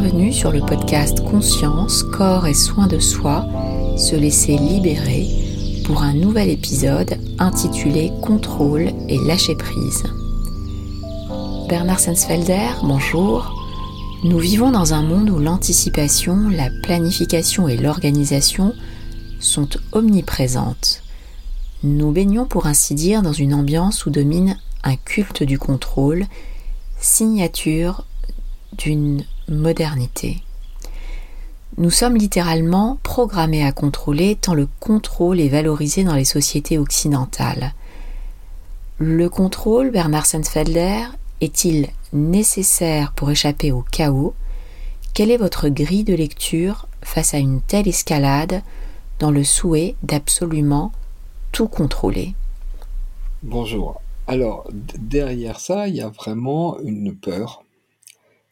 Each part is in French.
Bienvenue sur le podcast Conscience, corps et soins de soi, se laisser libérer pour un nouvel épisode intitulé Contrôle et lâcher prise. Bernard Sensfelder, bonjour. Nous vivons dans un monde où l'anticipation, la planification et l'organisation sont omniprésentes. Nous baignons pour ainsi dire dans une ambiance où domine un culte du contrôle, signature d'une modernité. Nous sommes littéralement programmés à contrôler tant le contrôle est valorisé dans les sociétés occidentales. Le contrôle, Bernard Sensfelder, est-il nécessaire pour échapper au chaos? Quelle est votre grille de lecture face à une telle escalade dans le souhait d'absolument tout contrôler? Bonjour. Alors, derrière ça, il y a vraiment une peur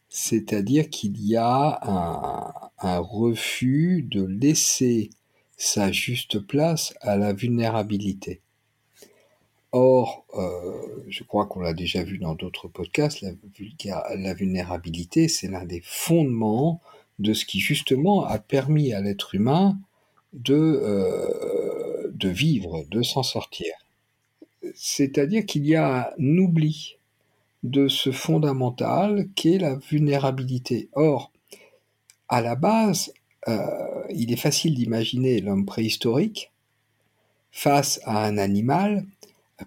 c'est-à-dire qu'il y a un, refus de laisser sa juste place à la vulnérabilité. Or, euh, je crois qu'on l'a déjà vu dans d'autres podcasts, la, vulnérabilité, c'est l'un des fondements de ce qui justement a permis à l'être humain de, euh, de vivre, de s'en sortir. C'est-à-dire qu'il y a un oubli de ce fondamental qu'est la vulnérabilité. Or, à la base, euh, il est facile d'imaginer l'homme préhistorique face à un animal,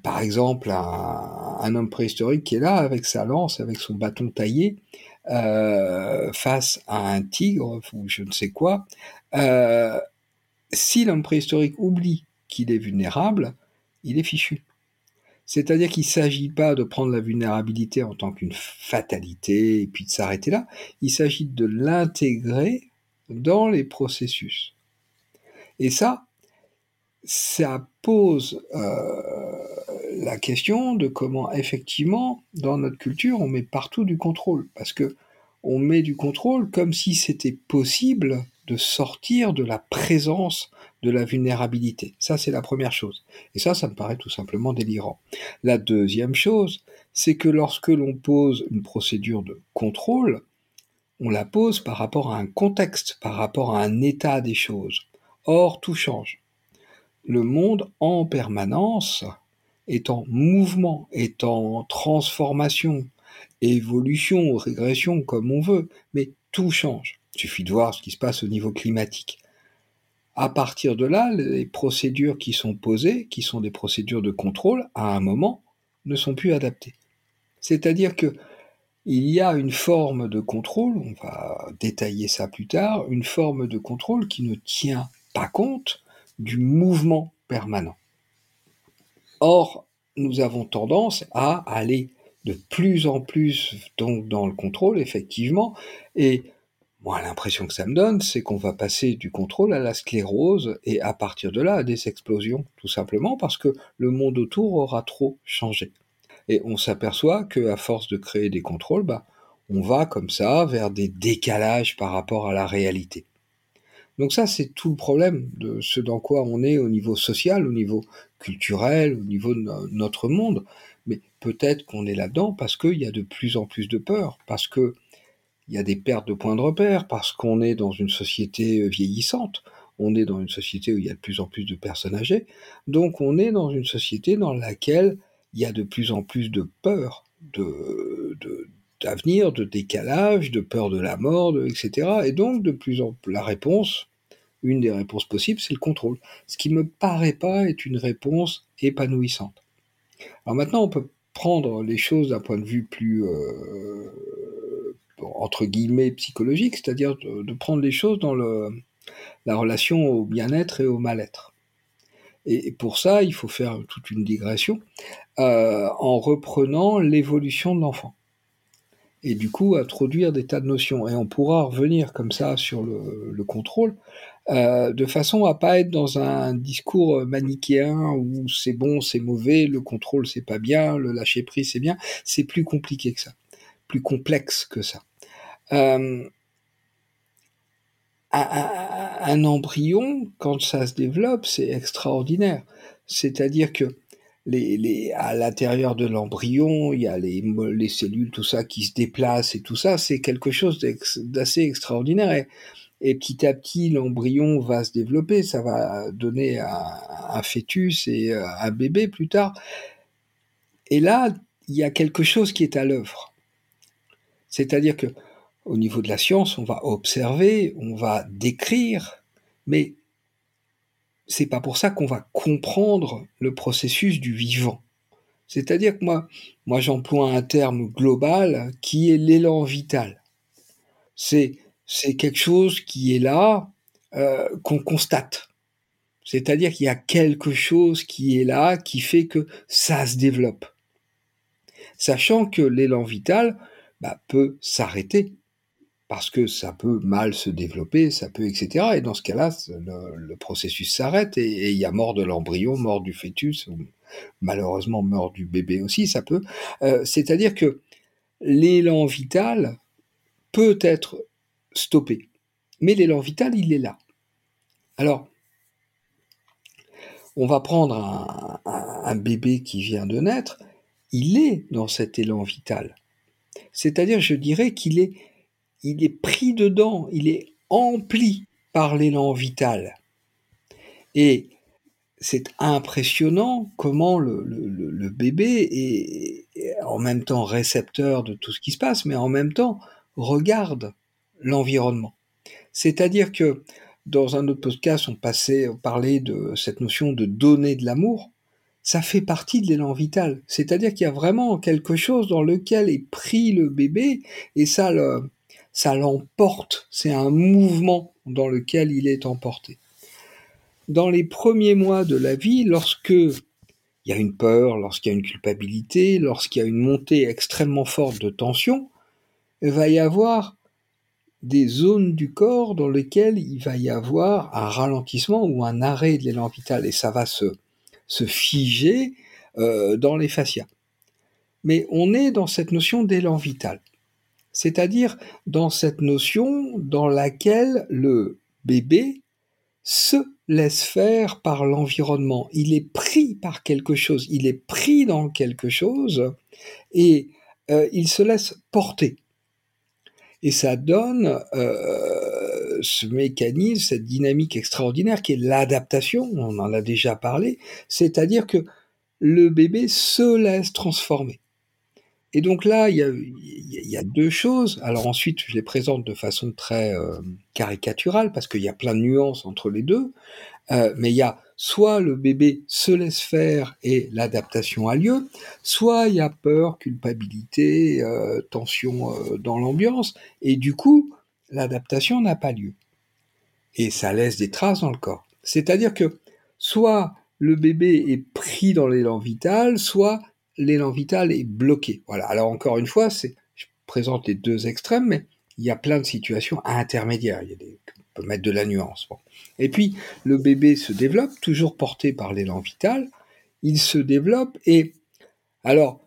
par exemple un, homme préhistorique qui est là avec sa lance, avec son bâton taillé, euh, face à un tigre ou je ne sais quoi. Euh, si l'homme préhistorique oublie qu'il est vulnérable, il est fichu. C'est-à-dire qu'il ne s'agit pas de prendre la vulnérabilité en tant qu'une fatalité et puis de s'arrêter là. Il s'agit de l'intégrer dans les processus. Et ça, ça pose euh, la question de comment effectivement, dans notre culture, on met partout du contrôle. Parce que on met du contrôle comme si c'était possible de sortir de la présence de la vulnérabilité. Ça, c'est la première chose. Et ça, ça me paraît tout simplement délirant. La deuxième chose, c'est que lorsque l'on pose une procédure de contrôle, on la pose par rapport à un contexte, par rapport à un état des choses. Or, tout change. Le monde en permanence est en mouvement, est en transformation, évolution, régression, comme on veut, mais tout change. Il suffit de voir ce qui se passe au niveau climatique. À partir de là, les procédures qui sont posées, qui sont des procédures de contrôle, à un moment, ne sont plus adaptées. C'est-à-dire que il y a une forme de contrôle, on va détailler ça plus tard, une forme de contrôle qui ne tient pas compte du mouvement permanent. Or, nous avons tendance à aller de plus en plus dans le contrôle, effectivement, et moi, l'impression que ça me donne, c'est qu'on va passer du contrôle à la sclérose et à partir de là à des explosions, tout simplement parce que le monde autour aura trop changé. Et on s'aperçoit que à force de créer des contrôles, bah, on va comme ça vers des décalages par rapport à la réalité. Donc ça, c'est tout le problème de ce dans quoi on est au niveau social, au niveau culturel, au niveau de notre monde. Mais peut-être qu'on est là-dedans parce qu'il y a de plus en plus de peur, parce que il y a des pertes de points de repère parce qu'on est dans une société euh, vieillissante, on est dans une société où il y a de plus en plus de personnes âgées, donc on est dans une société dans laquelle il y a de plus en plus de peur d'avenir, de décalage, de peur de la mort, etc. Et donc de plus en plus la réponse, une des réponses possibles, c'est le contrôle. Ce qui me paraît pas être une réponse épanouissante. Alors maintenant, on peut prendre les choses d'un point de vue plus euh, entre guillemets psychologique, c'est-à-dire de, prendre les choses dans la relation au bien-être et au mal-être. Et pour ça, il faut faire toute une digression euh, en reprenant l'évolution de l'enfant. Et du coup, introduire des tas de notions. Et on pourra revenir comme ça sur le, contrôle, euh, de façon à pas être dans un discours manichéen où c'est bon, c'est mauvais, le contrôle c'est pas bien, le lâcher prise c'est bien. C'est plus compliqué que ça, plus complexe que ça. Euh, un, embryon, quand ça se développe, c'est extraordinaire. C'est-à-dire que à l'intérieur de l'embryon, il y a les, les cellules, tout ça qui se déplacent et tout ça, c'est quelque chose d'assez extraordinaire. Et, et, petit à petit, l'embryon va se développer, ça va donner un, un, fœtus et un bébé plus tard. Et là, il y a quelque chose qui est à l'œuvre. C'est-à-dire que au niveau de la science, on va observer, on va décrire, mais c'est pas pour ça qu'on va comprendre le processus du vivant. C'est-à-dire que moi, moi j'emploie un terme global qui est l'élan vital. C'est c'est quelque chose qui est là, euh, qu'on constate. C'est-à-dire qu'il y a quelque chose qui est là, qui fait que ça se développe. Sachant que l'élan vital bah, peut s'arrêter parce que ça peut mal se développer, ça peut, etc. Et dans ce cas-là, le, processus s'arrête et il y a mort de l'embryon, mort du fœtus, ou malheureusement mort du bébé aussi, ça peut. Euh, c'est-à-dire que l'élan vital peut être stoppé, mais l'élan vital, il est là. Alors, on va prendre un, un bébé qui vient de naître, il est dans cet élan vital. C'est-à-dire, je dirais qu'il est il est pris dedans, il est empli par l'élan vital. Et c'est impressionnant comment le, bébé est, en même temps récepteur de tout ce qui se passe, mais en même temps regarde l'environnement. C'est-à-dire que dans un autre podcast, on passait, on parlait de cette notion de donner de l'amour. Ça fait partie de l'élan vital. C'est-à-dire qu'il y a vraiment quelque chose dans lequel est pris le bébé et ça le, ça l'emporte, c'est un mouvement dans lequel il est emporté. Dans les premiers mois de la vie, lorsque il y a une peur, lorsqu'il y a une culpabilité, lorsqu'il y a une montée extrêmement forte de tension, il va y avoir des zones du corps dans lesquelles il va y avoir un ralentissement ou un arrêt de l'élan vital et ça va se, figer euh, dans les fascias. Mais on est dans cette notion d'élan vital c'est-à-dire dans cette notion dans laquelle le bébé se laisse faire par l'environnement. Il est pris par quelque chose, il est pris dans quelque chose et euh, il se laisse porter. Et ça donne euh, ce mécanisme, cette dynamique extraordinaire qui est l'adaptation, on en a déjà parlé, c'est-à-dire que le bébé se laisse transformer. Et donc là, il y a, deux choses. Alors ensuite, je les présente de façon très euh, caricaturale parce qu'il y a plein de nuances entre les deux. Euh, mais il y a soit le bébé se laisse faire et l'adaptation a lieu, soit il y a peur, culpabilité, euh, tension dans l'ambiance, et du coup, l'adaptation n'a pas lieu. Et ça laisse des traces dans le corps. C'est-à-dire que soit le bébé est pris dans l'élan vital, soit l'élan vital est bloqué. Voilà. Alors encore une fois, je présente les deux extrêmes, mais il y a plein de situations intermédiaires. Il on peut mettre de la nuance. Et puis le bébé se développe, toujours porté par l'élan vital. Il se développe et alors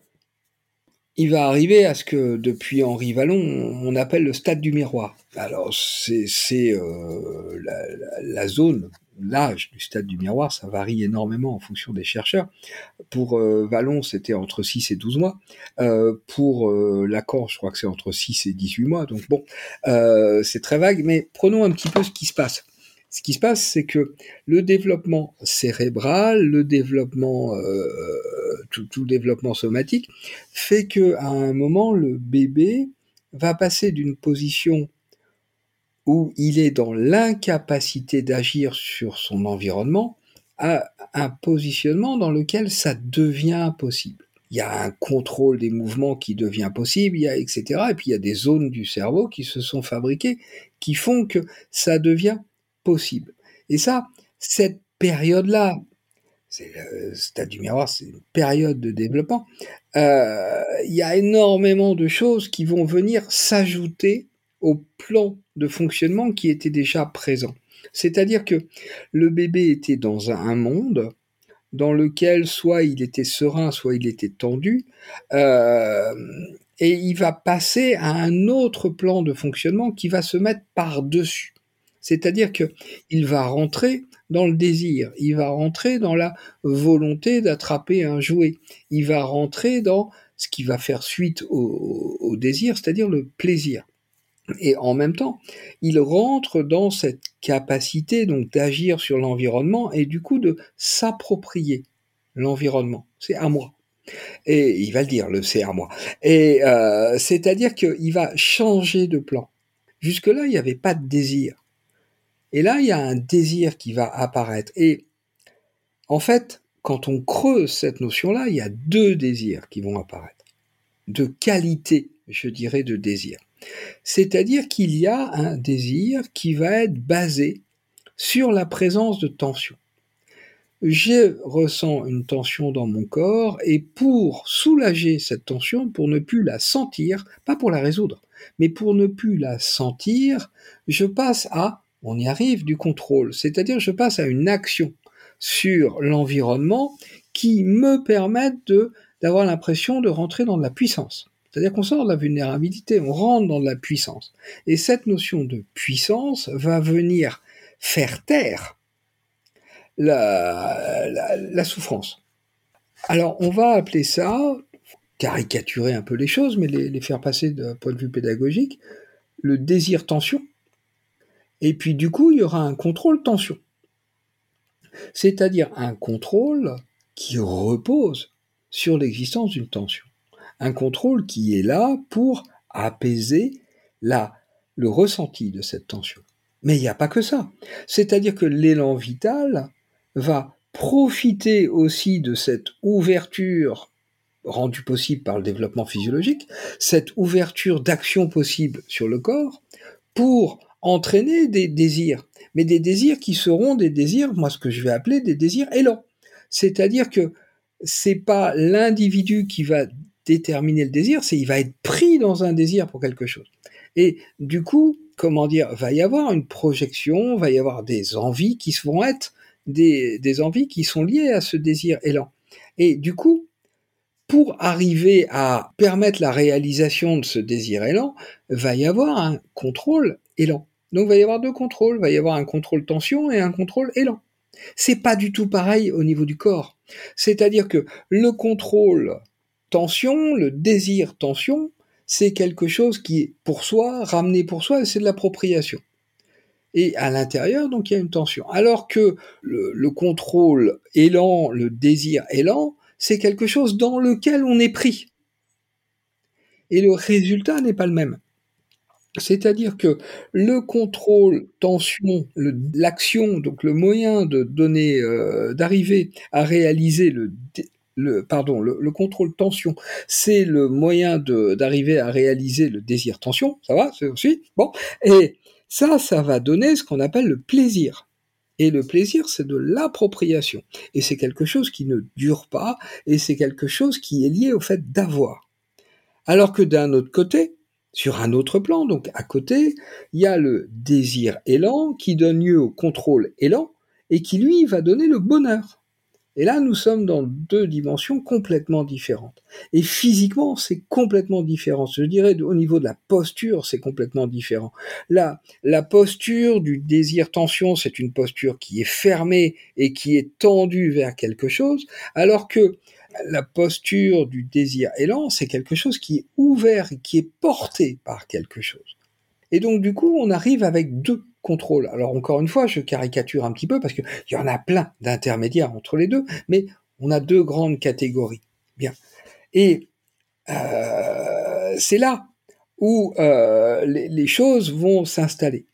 il va arriver à ce que depuis Henri Vallon, on appelle le stade du miroir. Alors c'est, euh, la, zone l'âge du stade du miroir, ça varie énormément en fonction des chercheurs. Pour euh, Vallon, c'était entre 6 et 12 mois. Euh, pour euh, Lacan, je crois que c'est entre 6 et 18 mois. Donc bon, euh, c'est très vague, mais prenons un petit peu ce qui se passe. Ce qui se passe, c'est que le développement cérébral, le développement, tout, tout développement somatique, fait que à un moment, le bébé va passer d'une position où il est dans l'incapacité d'agir sur son environnement à un positionnement dans lequel ça devient possible. Il y a un contrôle des mouvements qui devient possible, il y a etc. Et puis il y a des zones du cerveau qui se sont fabriquées qui font que ça devient possible. Et ça, cette période-là, c'est le stade du miroir, c'est une période de développement. Euh, il y a énormément de choses qui vont venir s'ajouter au plan de fonctionnement qui était déjà présent. C'est-à-dire que le bébé était dans un monde dans lequel soit il était serein, soit il était tendu, euh, et il va passer à un autre plan de fonctionnement qui va se mettre par-dessus. C'est-à-dire que il va rentrer dans le désir, il va rentrer dans la volonté d'attraper un jouet, il va rentrer dans ce qui va faire suite au, désir, c'est-à-dire le plaisir. Et en même temps, il rentre dans cette capacité donc d'agir sur l'environnement et du coup de s'approprier l'environnement. C'est à moi. Et il va le dire, le c'est à moi. Et euh, c'est-à-dire qu'il va changer de plan. Jusque-là, il n'y avait pas de désir. Et là, il y a un désir qui va apparaître. Et en fait, quand on creuse cette notion-là, il y a deux désirs qui vont apparaître. De qualité, je dirais, de désir. C'est-à-dire qu'il y a un désir qui va être basé sur la présence de tension je ressens une tension dans mon corps et pour soulager cette tension, pour ne plus la sentir, pas pour la résoudre, mais pour ne plus la sentir, je passe à, on y arrive, du contrôle, c'est-à-dire je passe à une action sur l'environnement qui me permette d'avoir l'impression de rentrer dans de la puissance. C'est-à-dire qu'on sort de la vulnérabilité, on rentre dans la puissance. Et cette notion de puissance va venir faire taire la, souffrance. Alors, on va appeler ça, caricaturer un peu les choses, mais les, faire passer d'un point de vue pédagogique, le désir tension. Et puis, du coup, il y aura un contrôle tension. C'est-à-dire un contrôle qui repose sur l'existence d'une tension. Un contrôle qui est là pour apaiser le ressenti de cette tension. Mais il n'y a pas que ça. C'est-à-dire que l'élan vital va profiter aussi de cette ouverture rendue possible par le développement physiologique, cette ouverture d'action possible sur le corps, pour entraîner des désirs, mais des désirs qui seront des désirs, moi ce que je vais appeler des désirs élans. C'est-à-dire que c'est pas l'individu qui va déterminer le désir, c'est il va être pris dans un désir pour quelque chose. Et du coup, comment dire, va y avoir une projection, va y avoir des envies qui vont être des, envies qui sont liées à ce désir élan. Et du coup, pour arriver à permettre la réalisation de ce désir élan, va y avoir un contrôle élan. Donc va y avoir deux contrôles, va y avoir un contrôle tension et un contrôle élan. C'est pas du tout pareil au niveau du corps. C'est-à-dire que le contrôle tension, le désir tension, c'est quelque chose qui est pour soi, ramené pour soi, c'est de l'appropriation et à l'intérieur, donc il y a une tension. Alors que le, contrôle élan, le désir élan, c'est quelque chose dans lequel on est pris. Et le résultat n'est pas le même. C'est-à-dire que le contrôle tension, l'action, donc le moyen de donner, euh, d'arriver à réaliser le, le pardon, le, contrôle tension, c'est le moyen d'arriver à réaliser le désir tension. Ça va, c'est aussi bon. Et ça, ça va donner ce qu'on appelle le plaisir. Et le plaisir, c'est de l'appropriation. Et c'est quelque chose qui ne dure pas, et c'est quelque chose qui est lié au fait d'avoir. Alors que d'un autre côté, sur un autre plan, donc à côté, il y a le désir élan qui donne lieu au contrôle élan, et qui lui va donner le bonheur. Et là, nous sommes dans deux dimensions complètement différentes. Et physiquement, c'est complètement différent. Je dirais, au niveau de la posture, c'est complètement différent. Là, la posture du désir-tension, c'est une posture qui est fermée et qui est tendue vers quelque chose, alors que la posture du désir-élan, c'est quelque chose qui est ouvert, qui est porté par quelque chose. Et donc, du coup, on arrive avec deux contrôle. Alors encore une fois, je caricature un petit peu parce qu'il y en a plein d'intermédiaires entre les deux, mais on a deux grandes catégories. Bien. Et euh, c'est là où euh, les, choses vont s'installer.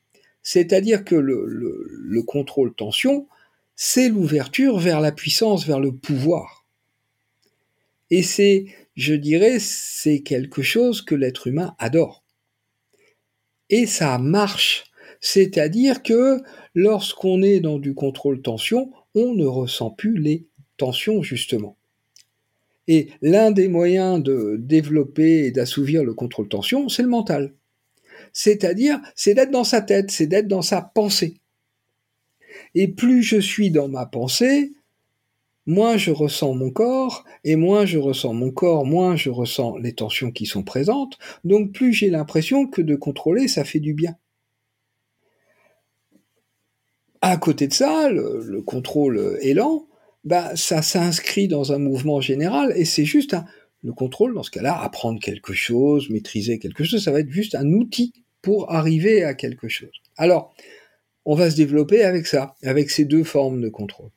C'est-à-dire que le, le contrôle tension, c'est l'ouverture vers la puissance, vers le pouvoir. Et c'est, je dirais, c'est quelque chose que l'être humain adore. Et ça marche c'est-à-dire que lorsqu'on est dans du contrôle tension, on ne ressent plus les tensions justement. Et l'un des moyens de développer et d'assouvir le contrôle tension, c'est le mental. C'est-à-dire, c'est d'être dans sa tête, c'est d'être dans sa pensée. Et plus je suis dans ma pensée, moins je ressens mon corps, et moins je ressens mon corps, moins je ressens les tensions qui sont présentes, donc plus j'ai l'impression que de contrôler, ça fait du bien. À côté de ça, le, contrôle élan, bah, ça s'inscrit dans un mouvement général et c'est juste le contrôle, dans ce cas-là, apprendre quelque chose, maîtriser quelque chose, ça va être juste un outil pour arriver à quelque chose. Alors, on va se développer avec ça, avec ces deux formes de contrôle.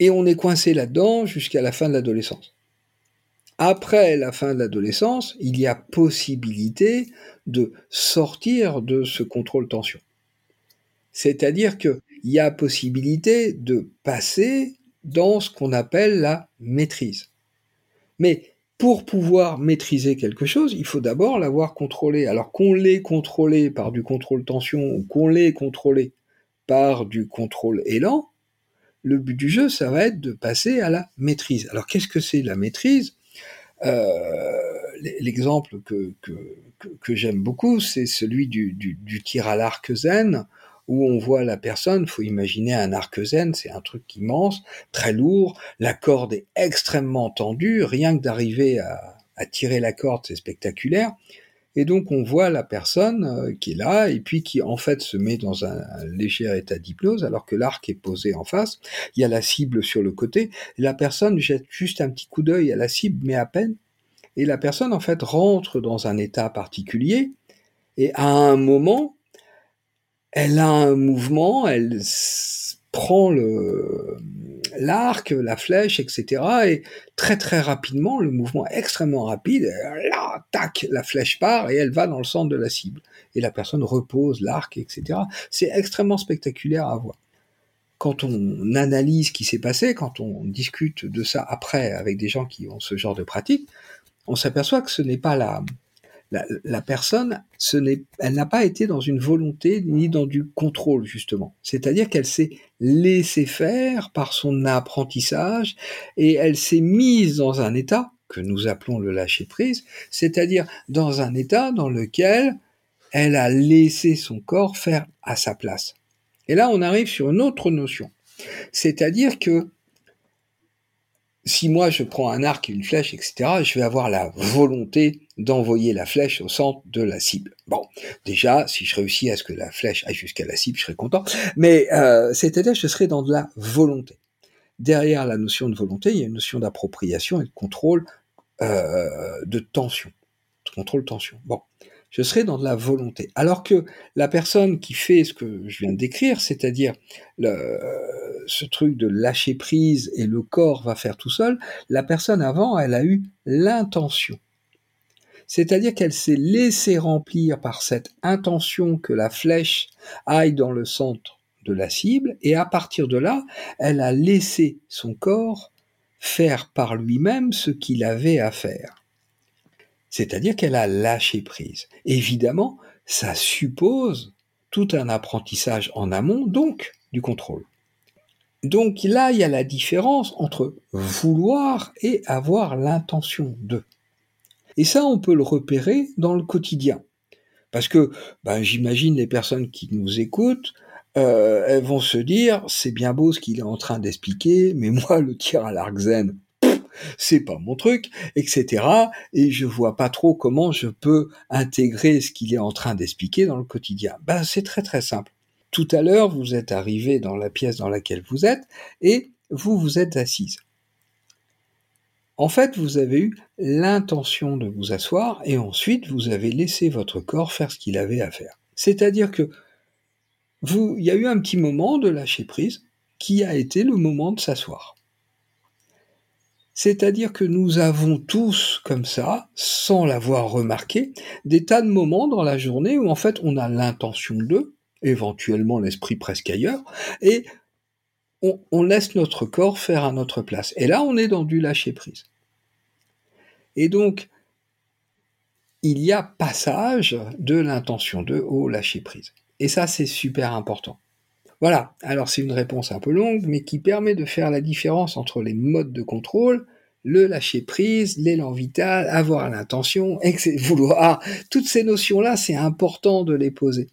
Et on est coincé là-dedans jusqu'à la fin de l'adolescence. Après la fin de l'adolescence, il y a possibilité de sortir de ce contrôle tension. C'est-à-dire qu'il y a possibilité de passer dans ce qu'on appelle la maîtrise. Mais pour pouvoir maîtriser quelque chose, il faut d'abord l'avoir contrôlé. Alors qu'on l'ait contrôlé par du contrôle tension ou qu'on l'ait contrôlé par du contrôle élan, le but du jeu, ça va être de passer à la maîtrise. Alors qu'est-ce que c'est la maîtrise? Euh, L'exemple que, j'aime beaucoup, c'est celui du, tir à l'arc zen, où on voit la personne, faut imaginer un arc zen, c'est un truc immense, très lourd, la corde est extrêmement tendue, rien que d'arriver à, tirer la corde, c'est spectaculaire. Et donc on voit la personne euh, qui est là et puis qui en fait se met dans un, léger état d'hypnose alors que l'arc est posé en face. Il y a la cible sur le côté. La personne jette juste un petit coup d'œil à la cible, mais à peine. Et la personne en fait rentre dans un état particulier. Et à un moment, elle a un mouvement, elle prend l'arc, la flèche, etc. Et très très rapidement, le mouvement extrêmement rapide, là, tac, la flèche part et elle va dans le centre de la cible. Et la personne repose l'arc, etc. C'est extrêmement spectaculaire à voir. Quand on analyse ce qui s'est passé, quand on discute de ça après avec des gens qui ont ce genre de pratique, on s'aperçoit que ce n'est pas la, la, personne, elle n'a pas été dans une volonté ni dans du contrôle justement. C'est-à-dire qu'elle s'est laissée faire par son apprentissage et elle s'est mise dans un état que nous appelons le lâcher prise, c'est-à-dire dans un état dans lequel elle a laissé son corps faire à sa place. Et là, on arrive sur une autre notion. C'est-à-dire que si moi je prends un arc et une flèche, etc., je vais avoir la volonté d'envoyer la flèche au centre de la cible. Bon, déjà, si je réussis à ce que la flèche aille jusqu'à la cible, je serai content. Mais euh, c'est-à-dire, je serai dans de la volonté. Derrière la notion de volonté, il y a une notion d'appropriation et de contrôle euh, de tension, contrôle tension. Bon, je serai dans de la volonté. Alors que la personne qui fait ce que je viens de décrire, c'est-à-dire ce truc de lâcher prise et le corps va faire tout seul, la personne avant, elle a eu l'intention. C'est-à-dire qu'elle s'est laissée remplir par cette intention que la flèche aille dans le centre de la cible, et à partir de là, elle a laissé son corps faire par lui-même ce qu'il avait à faire. C'est-à-dire qu'elle a lâché prise. Évidemment, ça suppose tout un apprentissage en amont, donc du contrôle. Donc là, il y a la différence entre vouloir et avoir l'intention de. Et ça, on peut le repérer dans le quotidien. Parce que ben, j'imagine les personnes qui nous écoutent, euh, elles vont se dire, c'est bien beau ce qu'il est en train d'expliquer, mais moi, le tir à l'arc zen, c'est pas mon truc, etc. Et je vois pas trop comment je peux intégrer ce qu'il est en train d'expliquer dans le quotidien. Ben, c'est très très simple. Tout à l'heure, vous êtes arrivé dans la pièce dans laquelle vous êtes et vous vous êtes assise. En fait, vous avez eu l'intention de vous asseoir et ensuite vous avez laissé votre corps faire ce qu'il avait à faire. C'est-à-dire que vous, il y a eu un petit moment de lâcher prise qui a été le moment de s'asseoir. C'est-à-dire que nous avons tous, comme ça, sans l'avoir remarqué, des tas de moments dans la journée où en fait on a l'intention de, éventuellement l'esprit presque ailleurs, et on, laisse notre corps faire à notre place. Et là, on est dans du lâcher-prise. Et donc, il y a passage de l'intention de au lâcher-prise. Et ça, c'est super important. Voilà, alors c'est une réponse un peu longue, mais qui permet de faire la différence entre les modes de contrôle, le lâcher prise, l'élan vital, avoir l'intention, vouloir. Toutes ces notions-là, c'est important de les poser.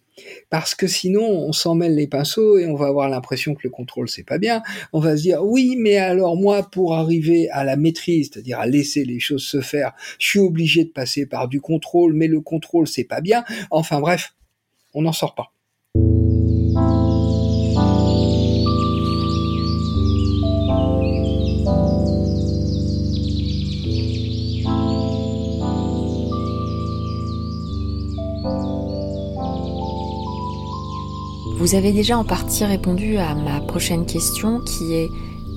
Parce que sinon, on s'en mêle les pinceaux et on va avoir l'impression que le contrôle, c'est pas bien. On va se dire, oui, mais alors moi, pour arriver à la maîtrise, c'est-à-dire à laisser les choses se faire, je suis obligé de passer par du contrôle, mais le contrôle, c'est pas bien. Enfin bref, on n'en sort pas. Vous avez déjà en partie répondu à ma prochaine question qui est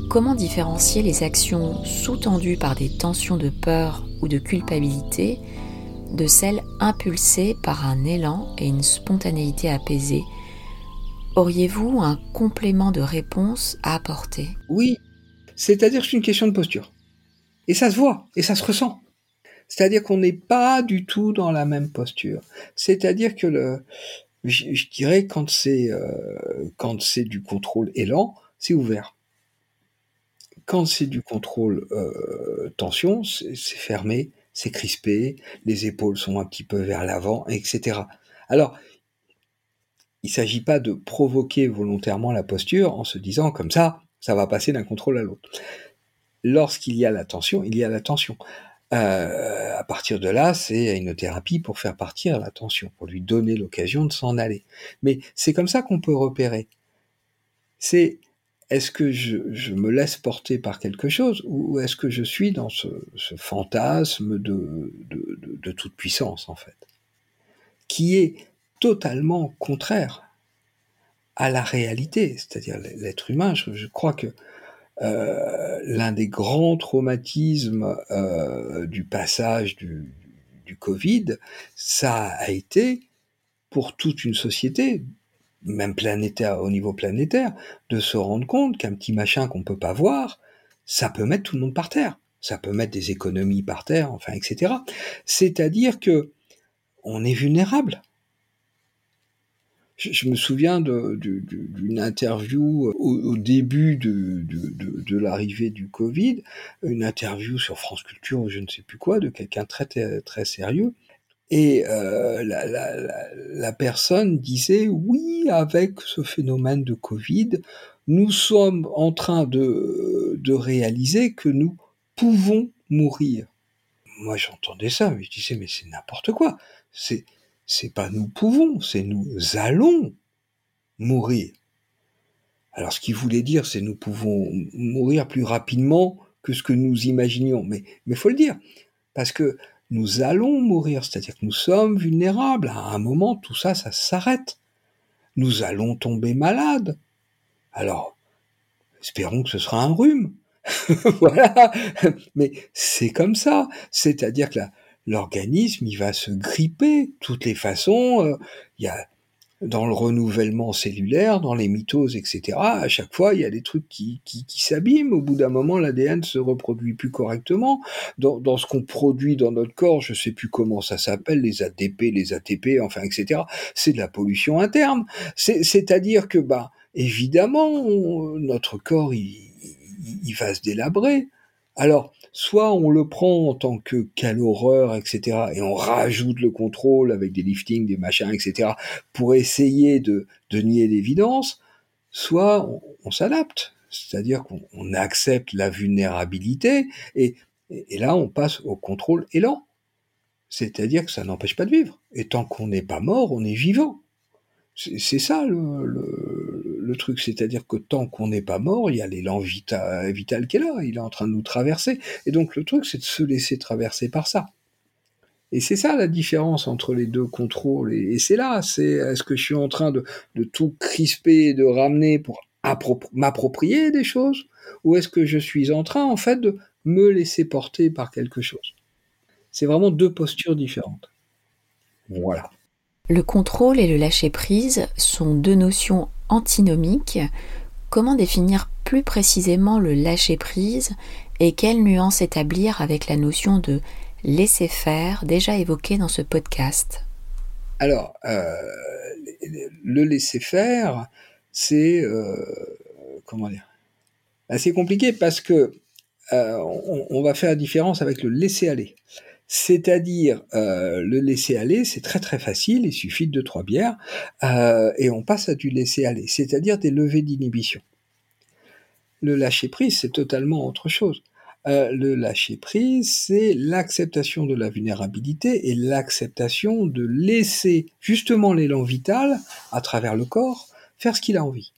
comment différencier les actions sous-tendues par des tensions de peur ou de culpabilité de celles impulsées par un élan et une spontanéité apaisée Auriez-vous un complément de réponse à apporter? Oui, c'est-à-dire que c'est une question de posture. Et ça se voit, et ça se ressent. C'est-à-dire qu'on n'est pas du tout dans la même posture. C'est-à-dire que le, je, dirais quand c'est euh, quand c'est du contrôle élan, c'est ouvert. Quand c'est du contrôle euh, tension, c'est fermé, c'est crispé, les épaules sont un petit peu vers l'avant, etc. Alors, il ne s'agit pas de provoquer volontairement la posture en se disant comme ça, ça va passer d'un contrôle à l'autre. Lorsqu'il y a la tension, il y a la tension. Euh, à partir de là, c'est une thérapie pour faire partir la tension, pour lui donner l'occasion de s'en aller. Mais c'est comme ça qu'on peut repérer. C'est est-ce que je, me laisse porter par quelque chose ou est-ce que je suis dans ce, fantasme de, de, toute puissance en fait, qui est totalement contraire à la réalité, c'est-à-dire l'être humain. Je, crois que euh, l'un des grands traumatismes euh, du passage du, Covid, ça a été pour toute une société, même planétaire, au niveau planétaire, de se rendre compte qu'un petit machin qu'on peut pas voir, ça peut mettre tout le monde par terre. Ça peut mettre des économies par terre, enfin, etc. C'est-à-dire que on est vulnérable je, me souviens d'une interview au, début de, l'arrivée du Covid, une interview sur France Culture ou je ne sais plus quoi, de quelqu'un très, très sérieux. Et euh, la, personne disait, oui, avec ce phénomène de Covid, nous sommes en train de, réaliser que nous pouvons mourir. Moi j'entendais ça, mais je disais, mais c'est n'importe quoi. C'est pas nous pouvons, c'est nous allons mourir. Alors ce qu'il voulait dire, c'est nous pouvons mourir plus rapidement que ce que nous imaginions. Mais il faut le dire, parce que nous allons mourir, c'est-à-dire que nous sommes vulnérables. À un moment, tout ça, ça s'arrête. Nous allons tomber malades. Alors, espérons que ce sera un rhume. voilà. Mais c'est comme ça. C'est-à-dire que la, l'organisme, il va se gripper toutes les façons. Euh, il y a dans le renouvellement cellulaire, dans les mitoses, etc. À chaque fois, il y a des trucs qui, qui, s'abîment. Au bout d'un moment, l'ADN se reproduit plus correctement. Dans, ce qu'on produit dans notre corps, je sais plus comment ça s'appelle, les ATP, les ATP, enfin, etc. C'est de la pollution interne. C'est-à-dire que, bah, évidemment, notre corps, il, il va se délabrer. Alors, soit on le prend en tant que horreur, etc., et on rajoute le contrôle avec des liftings, des machins, etc., pour essayer de, nier l'évidence, soit on, s'adapte, c'est-à-dire qu'on accepte la vulnérabilité, et, là on passe au contrôle élan, c'est-à-dire que ça n'empêche pas de vivre, et tant qu'on n'est pas mort, on est vivant. C'est ça le, truc, c'est-à-dire que tant qu'on n'est pas mort, il y a l'élan vital, qui est là, il est en train de nous traverser. Et donc le truc, c'est de se laisser traverser par ça. Et c'est ça la différence entre les deux contrôles. Et, c'est là, c'est est-ce que je suis en train de, tout crisper, de ramener pour m'approprier des choses, ou est-ce que je suis en train en fait de me laisser porter par quelque chose? C'est vraiment deux postures différentes. Voilà. Le contrôle et le lâcher-prise sont deux notions antinomiques. Comment définir plus précisément le lâcher-prise et quelles nuances établir avec la notion de laisser faire déjà évoquée dans ce podcast? Alors, euh, le laisser faire, c'est euh, comment dire? C'est compliqué parce que euh, on, va faire la différence avec le laisser aller. C'est-à-dire euh, le laisser aller, c'est très très facile, il suffit de deux trois bières euh, et on passe à du laisser aller, c'est-à-dire des levées d'inhibition. Le lâcher prise, c'est totalement autre chose. Euh, le lâcher prise, c'est l'acceptation de la vulnérabilité et l'acceptation de laisser justement l'élan vital à travers le corps faire ce qu'il a envie.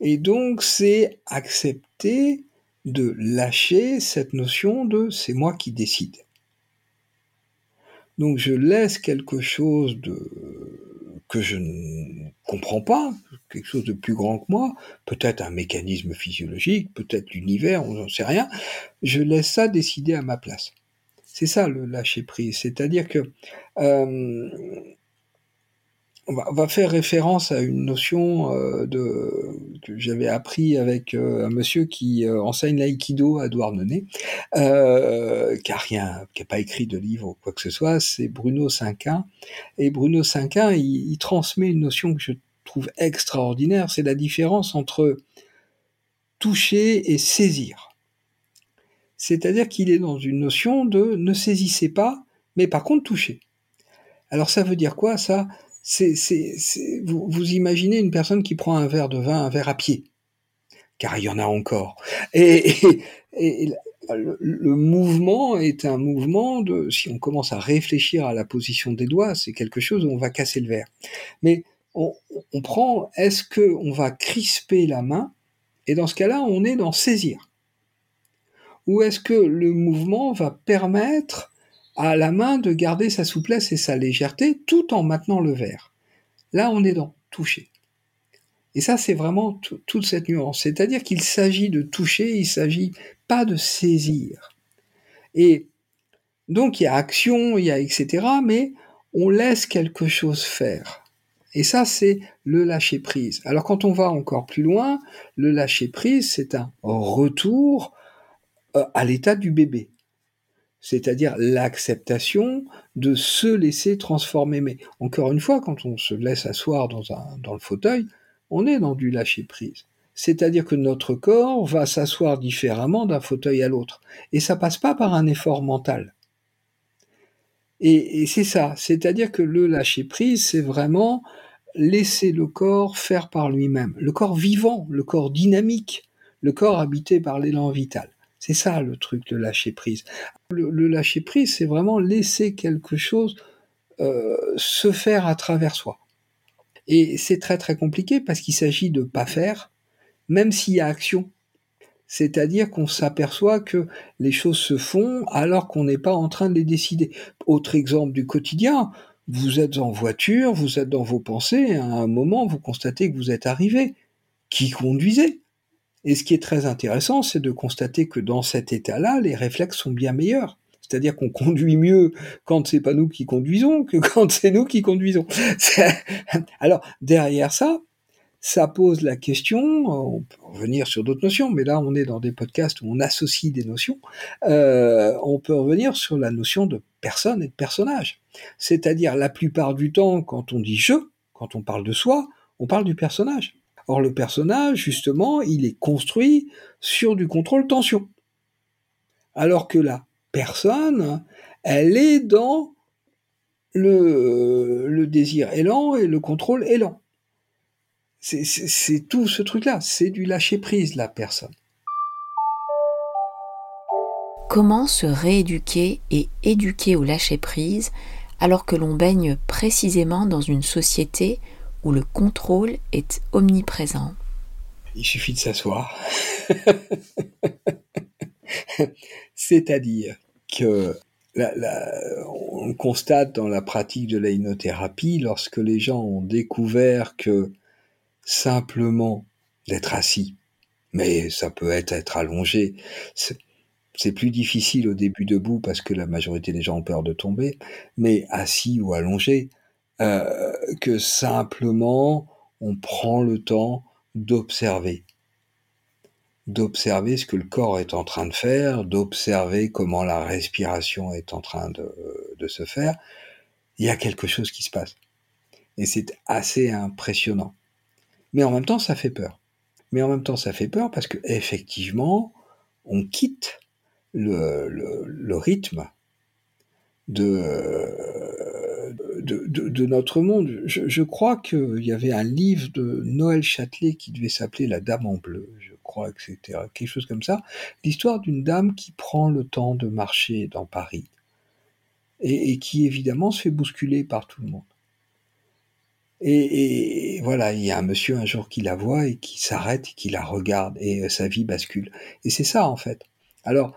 Et donc c'est accepter de lâcher cette notion de c'est moi qui décide Donc je laisse quelque chose de que je ne comprends pas, quelque chose de plus grand que moi, peut-être un mécanisme physiologique, peut-être l'univers, on n'en sait rien, je laisse ça décider à ma place. C'est ça le lâcher prise, c'est-à-dire que euh, on va, faire référence à une notion euh, que j'avais appris avec euh, un monsieur qui euh, enseigne l'aïkido à Douarnenez, qui a rien, qui n'a pas écrit de livre ou quoi que ce soit, c'est Bruno Cinquin. Et Bruno Cinquin, il, il transmet une notion que je trouve extraordinaire, c'est la différence entre toucher et saisir. C'est-à-dire qu'il est dans une notion de ne saisissez pas, mais par contre touchez. Alors ça veut dire quoi ça? C'est, vous, imaginez une personne qui prend un verre de vin, un verre à pied, car il y en a encore. Et, et, le, le, mouvement est un mouvement de, si on commence à réfléchir à la position des doigts, c'est quelque chose où on va casser le verre. Mais on, on prend, est-ce que on va crisper la main? Et dans ce cas-là, on est dans saisir. Ou est-ce que le mouvement va permettre à la main de garder sa souplesse et sa légèreté tout en maintenant le verre. Là, on est dans toucher. Et ça, c'est vraiment toute cette nuance. C'est-à-dire qu'il s'agit de toucher, il s'agit pas de saisir. Et donc, il y a action, il y a etc., mais on laisse quelque chose faire. Et ça, c'est le lâcher prise. Alors, quand on va encore plus loin, le lâcher prise, c'est un retour euh, à l'état du bébé c'est-à-dire l'acceptation de se laisser transformer. Mais encore une fois, quand on se laisse asseoir dans, un, le fauteuil, on est dans du lâcher-prise. C'est-à-dire que notre corps va s'asseoir différemment d'un fauteuil à l'autre. Et ça passe pas par un effort mental. Et, et c'est ça. C'est-à-dire que le lâcher-prise, c'est vraiment laisser le corps faire par lui-même. Le corps vivant, le corps dynamique, le corps habité par l'élan vital. C'est ça le truc de lâcher prise. Le, lâcher prise, c'est vraiment laisser quelque chose euh, se faire à travers soi. Et c'est très très compliqué parce qu'il s'agit de pas faire, même s'il y a action. C'est-à-dire qu'on s'aperçoit que les choses se font alors qu'on n'est pas en train de les décider. Autre exemple du quotidien, vous êtes en voiture, vous êtes dans vos pensées, à un moment vous constatez que vous êtes arrivé. Qui conduisait? Et ce qui est très intéressant, c'est de constater que dans cet état-là, les réflexes sont bien meilleurs. C'est-à-dire qu'on conduit mieux quand c'est pas nous qui conduisons que quand c'est nous qui conduisons. Alors derrière ça, ça pose la question. On peut revenir sur d'autres notions, mais là on est dans des podcasts où on associe des notions. Euh, on peut revenir sur la notion de personne et de personnage. C'est-à-dire la plupart du temps, quand on dit je, quand on parle de soi, on parle du personnage. Or, le personnage, justement, il est construit sur du contrôle tension. Alors que la personne, elle est dans le, le désir élan et le contrôle élan. C'est tout ce truc-là, c'est du lâcher-prise, la personne. Comment se rééduquer et éduquer au lâcher-prise alors que l'on baigne précisément dans une société où le contrôle est omniprésent Il suffit de s'asseoir. C'est-à-dire que on constate dans la pratique de l'aïnothérapie, lorsque les gens ont découvert que simplement d'être assis, mais ça peut être être allongé, c'est plus difficile au début debout parce que la majorité des gens ont peur de tomber, mais assis ou allongé, euh, que simplement on prend le temps d'observer d'observer ce que le corps est en train de faire, d'observer comment la respiration est en train de, de, se faire, il y a quelque chose qui se passe. Et c'est assez impressionnant. Mais en même temps, ça fait peur. Mais en même temps, ça fait peur parce que effectivement, on quitte le, le, le rythme de, de, notre monde. Je, crois qu'il y avait un livre de Noël Châtelet qui devait s'appeler La Dame en bleu, je crois, etc. Quelque chose comme ça. L'histoire d'une dame qui prend le temps de marcher dans Paris et, et, qui évidemment se fait bousculer par tout le monde. Et, et, voilà, il y a un monsieur un jour qui la voit et qui s'arrête et qui la regarde et sa vie bascule. Et c'est ça en fait. Alors,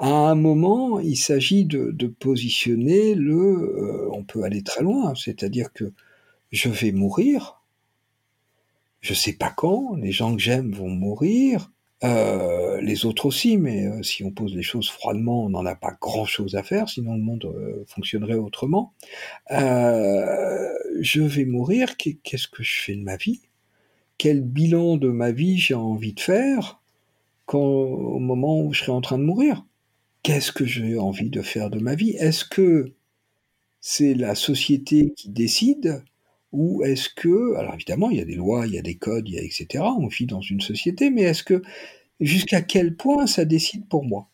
À un moment, il s'agit de, de positionner le, euh, on peut aller très loin, c'est-à-dire que je vais mourir, je sais pas quand, les gens que j'aime vont mourir, euh, les autres aussi, mais euh, si on pose les choses froidement, on n'en a pas grand-chose à faire, sinon le monde euh, fonctionnerait autrement. je vais mourir, qu'est-ce que je fais de ma vie? Quel bilan de ma vie j'ai envie de faire quand, au moment où je serai en train de mourir? Qu'est-ce que j'ai envie de faire de ma vie? Est-ce que c'est la société qui décide ou est-ce que, alors évidemment, il y a des lois, il y a des codes, il y a etc. On vit dans une société, mais est-ce que jusqu'à quel point ça décide pour moi?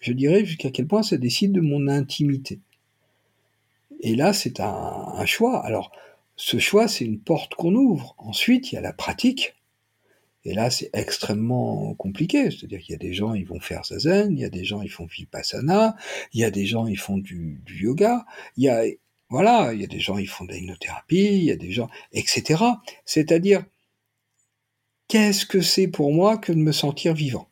Je dirais jusqu'à quel point ça décide de mon intimité. Et là, c'est un, un choix. Alors, ce choix, c'est une porte qu'on ouvre. Ensuite, il y a la pratique. Et là, c'est extrêmement compliqué. C'est-à-dire qu'il y a des gens, ils vont faire zazen, il y a des gens, ils font vipassana, il y a des gens, ils font du, yoga. Il y a, voilà, il y a des gens, ils font de l'hypnothérapie, il y a des gens, etc. C'est-à-dire, qu'est-ce que c'est pour moi que de me sentir vivant?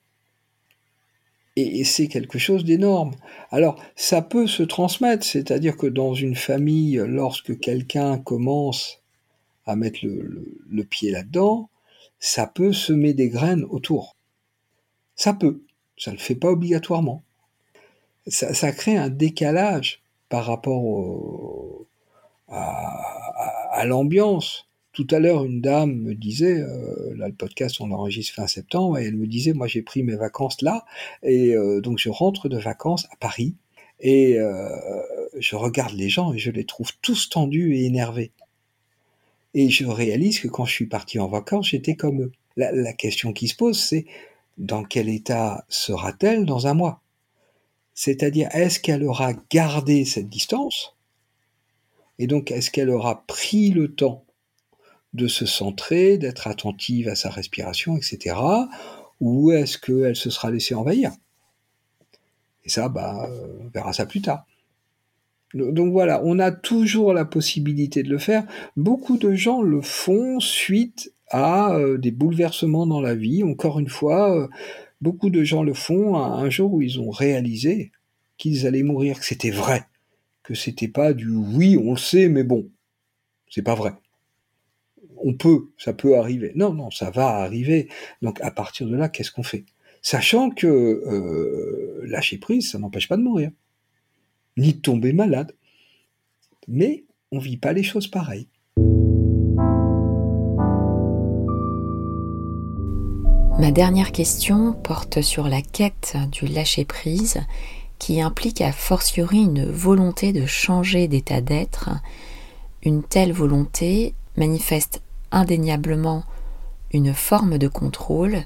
Et, c'est quelque chose d'énorme. Alors, ça peut se transmettre, c'est-à-dire que dans une famille, lorsque quelqu'un commence à mettre le, pied là-dedans, ça peut semer des graines autour. Ça peut, ça ne le fait pas obligatoirement. ça crée un décalage par rapport à, l'ambiance. Tout à l'heure, une dame me disait, euh, là le podcast on l'enregistre fin septembre, et elle me disait, moi j'ai pris mes vacances là, et euh, donc je rentre de vacances à Paris, et euh, je regarde les gens et je les trouve tous tendus et énervés. Et je réalise que quand je suis parti en vacances, j'étais comme eux. la question qui se pose, c'est dans quel état sera-t-elle dans un mois? C'est-à-dire, est-ce qu'elle aura gardé cette distance? Et donc, est-ce qu'elle aura pris le temps de se centrer, d'être attentive à sa respiration, etc. Ou est-ce qu'elle se sera laissée envahir? Et ça, bah, on verra ça plus tard. Donc voilà, on a toujours la possibilité de le faire. Beaucoup de gens le font suite à euh, des bouleversements dans la vie. Encore une fois, euh, Beaucoup de gens le font un jour où ils ont réalisé qu'ils allaient mourir, que c'était vrai, que c'était pas du oui, on le sait, mais bon, c'est pas vrai. On peut, ça peut arriver. Non, non, ça va arriver. Donc à partir de là, qu'est-ce qu'on fait? Sachant que euh, lâcher prise, ça n'empêche pas de mourir, ni tomber malade. Mais on vit pas les choses pareilles. Ma dernière question porte sur la quête du lâcher-prise qui implique a fortiori une volonté de changer d'état d'être. Une telle volonté manifeste indéniablement une forme de contrôle,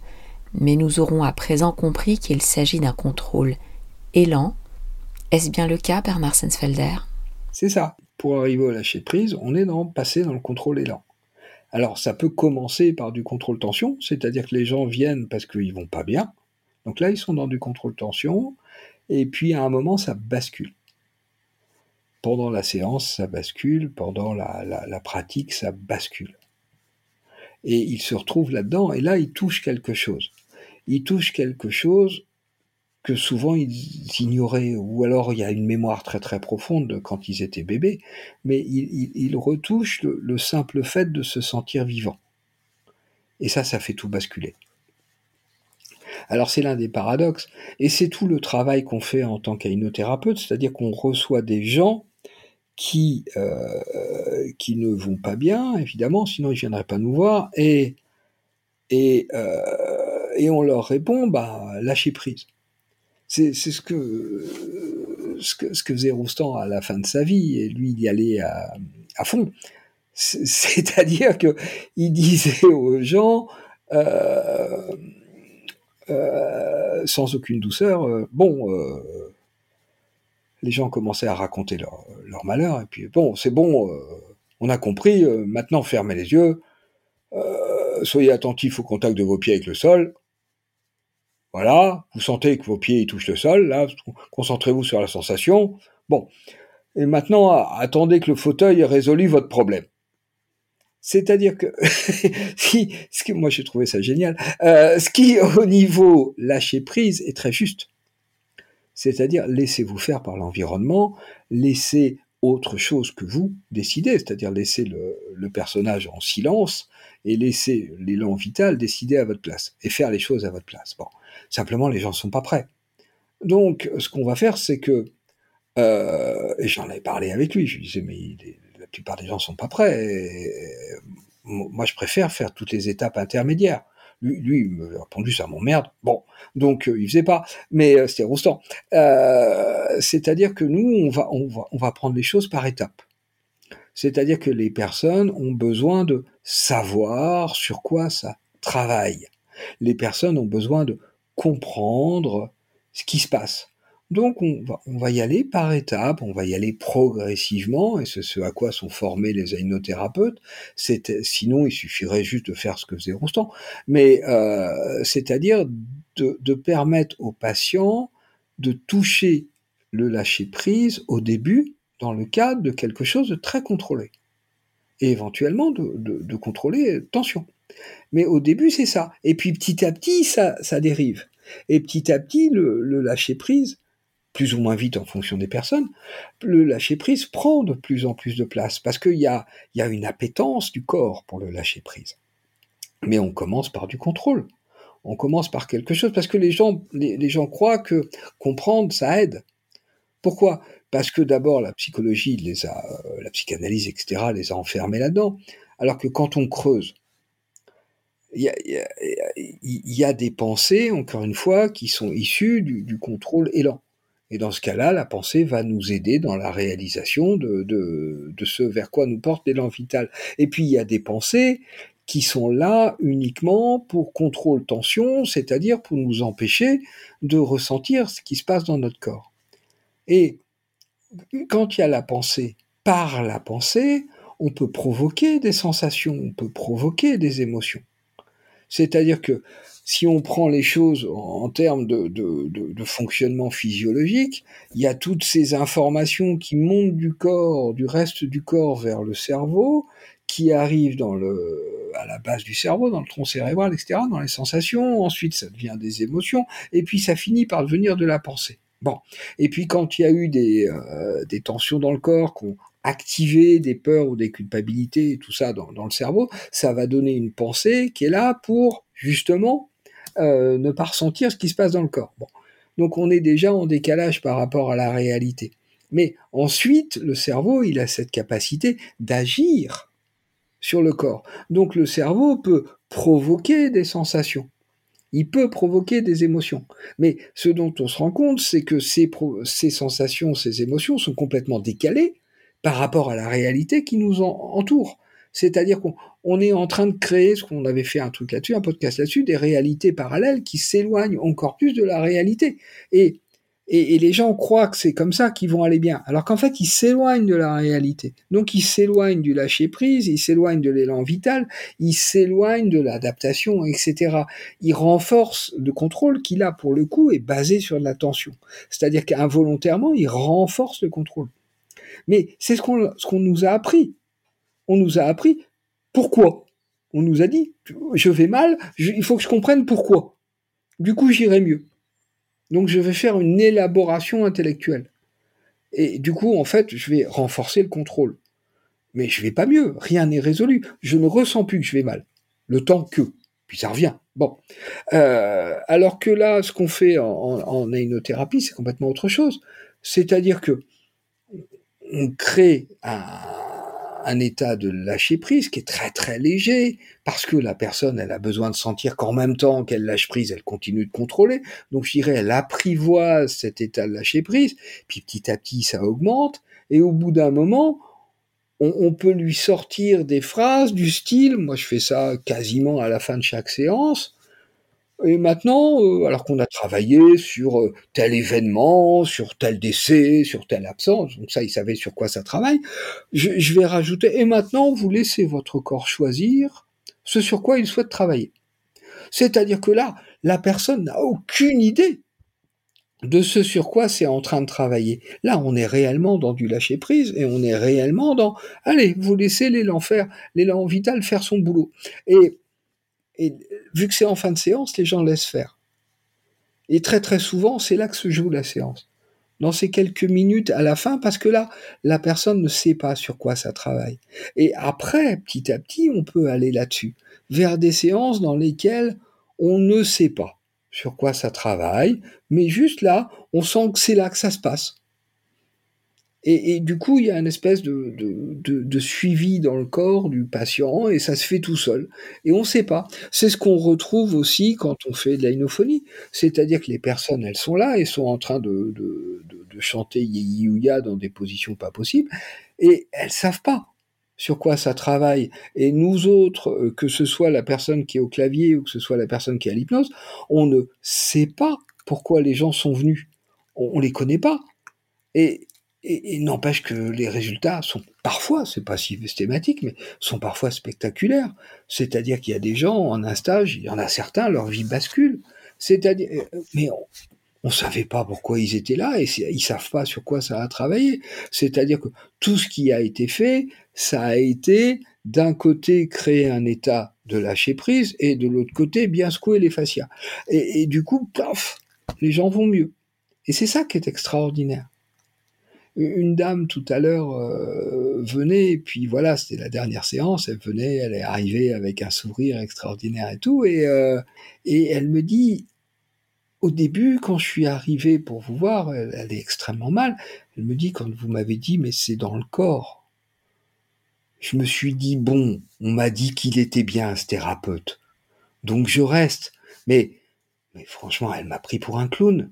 mais nous aurons à présent compris qu'il s'agit d'un contrôle élan. Est-ce bien le cas, Bernard Sensfelder? C'est ça. Pour arriver au lâcher-prise, on est dans, passé dans le contrôle élan. Alors ça peut commencer par du contrôle tension, c'est-à-dire que les gens viennent parce qu'ils vont pas bien. Donc là, ils sont dans du contrôle tension, et puis à un moment, ça bascule. Pendant la séance, ça bascule, pendant la, pratique, ça bascule. Et ils se retrouvent là-dedans, et là, ils touchent quelque chose. Ils touchent quelque chose que souvent ils ignoraient, ou alors il y a une mémoire très très profonde quand ils étaient bébés, mais ils, retouchent le, simple fait de se sentir vivant. Et ça, ça fait tout basculer. Alors c'est l'un des paradoxes, et c'est tout le travail qu'on fait en tant qu'ainothérapeute, c'est-à-dire qu'on reçoit des gens qui, euh, qui ne vont pas bien, évidemment, sinon ils ne viendraient pas nous voir, et, et, euh, et on leur répond, bah, lâchez prise. C'est ce que, ce que, faisait Roustan à la fin de sa vie, et lui, il y allait à, fond. C'est-à-dire que il disait aux gens, euh, euh, sans aucune douceur, euh, bon, les gens commençaient à raconter leur, malheur, et puis bon, c'est bon, on a compris, maintenant fermez les yeux, soyez attentifs au contact de vos pieds avec le sol, voilà, vous sentez que vos pieds touchent le sol, là, concentrez-vous sur la sensation. Bon, et maintenant, attendez que le fauteuil ait résolu votre problème. C'est-à-dire que, moi j'ai trouvé ça génial, euh, ce qui au niveau lâcher prise est très juste. C'est-à-dire, laissez-vous faire par l'environnement, laissez autre chose que vous décider, c'est-à-dire laisser le, personnage en silence et laisser l'élan vital décider à votre place et faire les choses à votre place. Bon, simplement, les gens ne sont pas prêts. Donc, ce qu'on va faire, c'est que, euh, et j'en avais parlé avec lui, je lui disais, mais la plupart des gens ne sont pas prêts. moi, je préfère faire toutes les étapes intermédiaires. Lui, lui il me répondu, ça m'emmerde. Bon, donc euh, il faisait pas, mais euh, c'était Roustan. Euh, c'est-à-dire que nous, on va prendre les choses par étapes. C'est-à-dire que les personnes ont besoin de savoir sur quoi ça travaille. Les personnes ont besoin de comprendre ce qui se passe. Donc on va, y aller par étapes, on va y aller progressivement, et c'est ce à quoi sont formés les hypnothérapeutes. Sinon, il suffirait juste de faire ce que faisait Roustan. Mais euh, c'est-à-dire de, de, permettre aux patients de toucher le lâcher-prise au début le cadre de quelque chose de très contrôlé. Et éventuellement de, contrôler tension. Mais au début, c'est ça. Et puis petit à petit, ça, ça dérive. Et petit à petit, le, lâcher-prise plus ou moins vite en fonction des personnes, le lâcher prise prend de plus en plus de place parce qu'il y a, y une appétence du corps pour le lâcher prise. Mais on commence par du contrôle. On commence par quelque chose parce que les gens, les, gens croient que comprendre, ça aide. Pourquoi? Parce que d'abord, la psychologie, les a, la psychanalyse, etc., les a enfermés là-dedans. Alors que quand on creuse, il y, a, des pensées, encore une fois, qui sont issues du, contrôle élan. Et dans ce cas-là, la pensée va nous aider dans la réalisation de, de, ce vers quoi nous porte l'élan vital. Et puis il y a des pensées qui sont là uniquement pour contrôle tension, c'est-à-dire pour nous empêcher de ressentir ce qui se passe dans notre corps. Et quand il y a la pensée, par la pensée, on peut provoquer des sensations, on peut provoquer des émotions. C'est-à-dire que si on prend les choses en, termes de, fonctionnement physiologique, il y a toutes ces informations qui montent du corps, du reste du corps vers le cerveau, qui arrivent à la base du cerveau, dans le tronc cérébral, etc., dans les sensations, ensuite ça devient des émotions, et puis ça finit par devenir de la pensée. Bon. Et puis quand il y a eu des, euh, des tensions dans le corps, qu'on activé des peurs ou des culpabilités, tout ça dans, le cerveau, ça va donner une pensée qui est là pour justement euh, ne pas ressentir ce qui se passe dans le corps. Donc on est déjà en décalage par rapport à la réalité. Mais ensuite, le cerveau, il a cette capacité d'agir sur le corps. Donc le cerveau peut provoquer des sensations. Il peut provoquer des émotions. Mais ce dont on se rend compte, c'est que ces, sensations, ces émotions sont complètement décalées par rapport à la réalité qui nous entoure. C'est-à-dire qu'on est en train de créer, ce qu'on avait fait un truc là-dessus, un podcast là-dessus, des réalités parallèles qui s'éloignent encore plus de la réalité. Et, et, les gens croient que c'est comme ça qu'ils vont aller bien, alors qu'en fait, ils s'éloignent de la réalité. Donc, ils s'éloignent du lâcher-prise, ils s'éloignent de l'élan vital, ils s'éloignent de l'adaptation, etc. Ils renforcent le contrôle qui, là, pour le coup, est basé sur de l'attention. C'est-à-dire qu'involontairement, ils renforcent le contrôle. Mais c'est ce qu'on ce qu'on nous a appris on nous a appris pourquoi. On nous a dit, je vais mal, il faut que je comprenne pourquoi. Du coup, j'irai mieux. Donc, je vais faire une élaboration intellectuelle. Et du coup, en fait, je vais renforcer le contrôle. Mais je vais pas mieux, rien n'est résolu. Je ne ressens plus que je vais mal. Le temps que. Puis ça revient. Bon. Euh, alors que là, ce qu'on fait en, en, en c'est complètement autre chose. C'est-à-dire que on crée un, un état de lâcher prise qui est très très léger parce que la personne elle a besoin de sentir qu'en même temps qu'elle lâche prise elle continue de contrôler. Donc je dirais elle apprivoise cet état de lâcher prise puis petit à petit ça augmente et au bout d'un moment on, on, peut lui sortir des phrases du style moi je fais ça quasiment à la fin de chaque séance et maintenant, euh, alors qu'on a travaillé sur euh, tel événement, sur tel décès, sur telle absence, donc ça, il savait sur quoi ça travaille, je, vais rajouter, et maintenant, vous laissez votre corps choisir ce sur quoi il souhaite travailler. C'est-à-dire que là, la personne n'a aucune idée de ce sur quoi c'est en train de travailler. Là, on est réellement dans du lâcher prise et on est réellement dans, allez, vous laissez l'élan faire, l'élan vital faire son boulot. Et vu que c'est en fin de séance, les gens laissent faire. Et très très souvent, c'est là que se joue la séance. Dans ces quelques minutes à la fin, parce que là, la personne ne sait pas sur quoi ça travaille. Et après, petit à petit, on peut aller là-dessus, vers des séances dans lesquelles on ne sait pas sur quoi ça travaille, mais juste là, on sent que c'est là que ça se passe. Et, du coup, il y a une espèce de, de, suivi dans le corps du patient et ça se fait tout seul. Et on ne sait pas. C'est ce qu'on retrouve aussi quand on fait de la C'est-à-dire que les personnes, elles sont là, elles sont en train de, chanter Yuya dans des positions pas possibles et elles savent pas sur quoi ça travaille. Et nous autres, euh, que ce soit la personne qui est au clavier ou que ce soit la personne qui est à l'hypnose, on ne sait pas pourquoi les gens sont venus. On, ne les connaît pas. Et, et, n'empêche que les résultats sont parfois, c'est pas systématique, mais sont parfois spectaculaires. C'est-à-dire qu'il y a des gens en un stage, il y en a certains, leur vie bascule. C'est-à-dire, euh, mais on, ne savait pas pourquoi ils étaient là et ils savent pas sur quoi ça a travaillé. C'est-à-dire que tout ce qui a été fait, ça a été d'un côté créer un état de lâcher prise et de l'autre côté bien secouer les fascias. Et, et du coup, paf, les gens vont mieux. Et c'est ça qui est extraordinaire une dame tout à l'heure euh, venait, et puis voilà, c'était la dernière séance, elle venait, elle est arrivée avec un sourire extraordinaire et tout, et, euh, et elle me dit, au début, quand je suis arrivé pour vous voir, elle, est extrêmement mal, elle me dit, quand vous m'avez dit, mais c'est dans le corps, je me suis dit, bon, on m'a dit qu'il était bien, ce thérapeute, donc je reste, mais, mais franchement, elle m'a pris pour un clown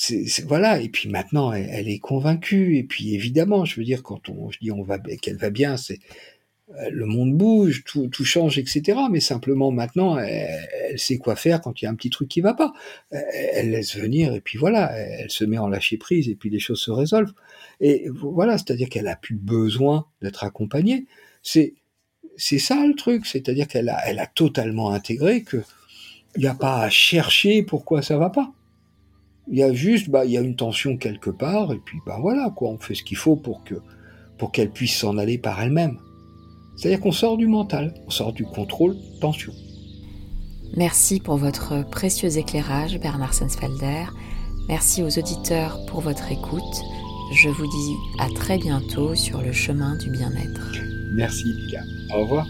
c'est, voilà. Et puis maintenant, elle, est convaincue. Et puis évidemment, je veux dire, quand on, je dis on va, qu'elle va bien, c'est euh, le monde bouge, tout, tout, change, etc. Mais simplement maintenant, elle, sait quoi faire quand il y a un petit truc qui va pas. Elle, laisse venir et puis voilà, elle, se met en lâcher prise et puis les choses se résolvent. Et voilà, c'est-à-dire qu'elle a plus besoin d'être accompagnée. C'est c'est ça le truc, c'est-à-dire qu'elle a, elle a totalement intégré que il n'y a pas à chercher pourquoi ça va pas. Il y a juste, bah, il y a une tension quelque part, et puis, bah, voilà, quoi, on fait ce qu'il faut pour que, pour qu'elle puisse s'en aller par elle-même. C'est-à-dire qu'on sort du mental, on sort du contrôle tension. Merci pour votre précieux éclairage, Bernard Sensfelder. Merci aux auditeurs pour votre écoute. Je vous dis à très bientôt sur le chemin du bien-être. Merci, Lila. Au revoir.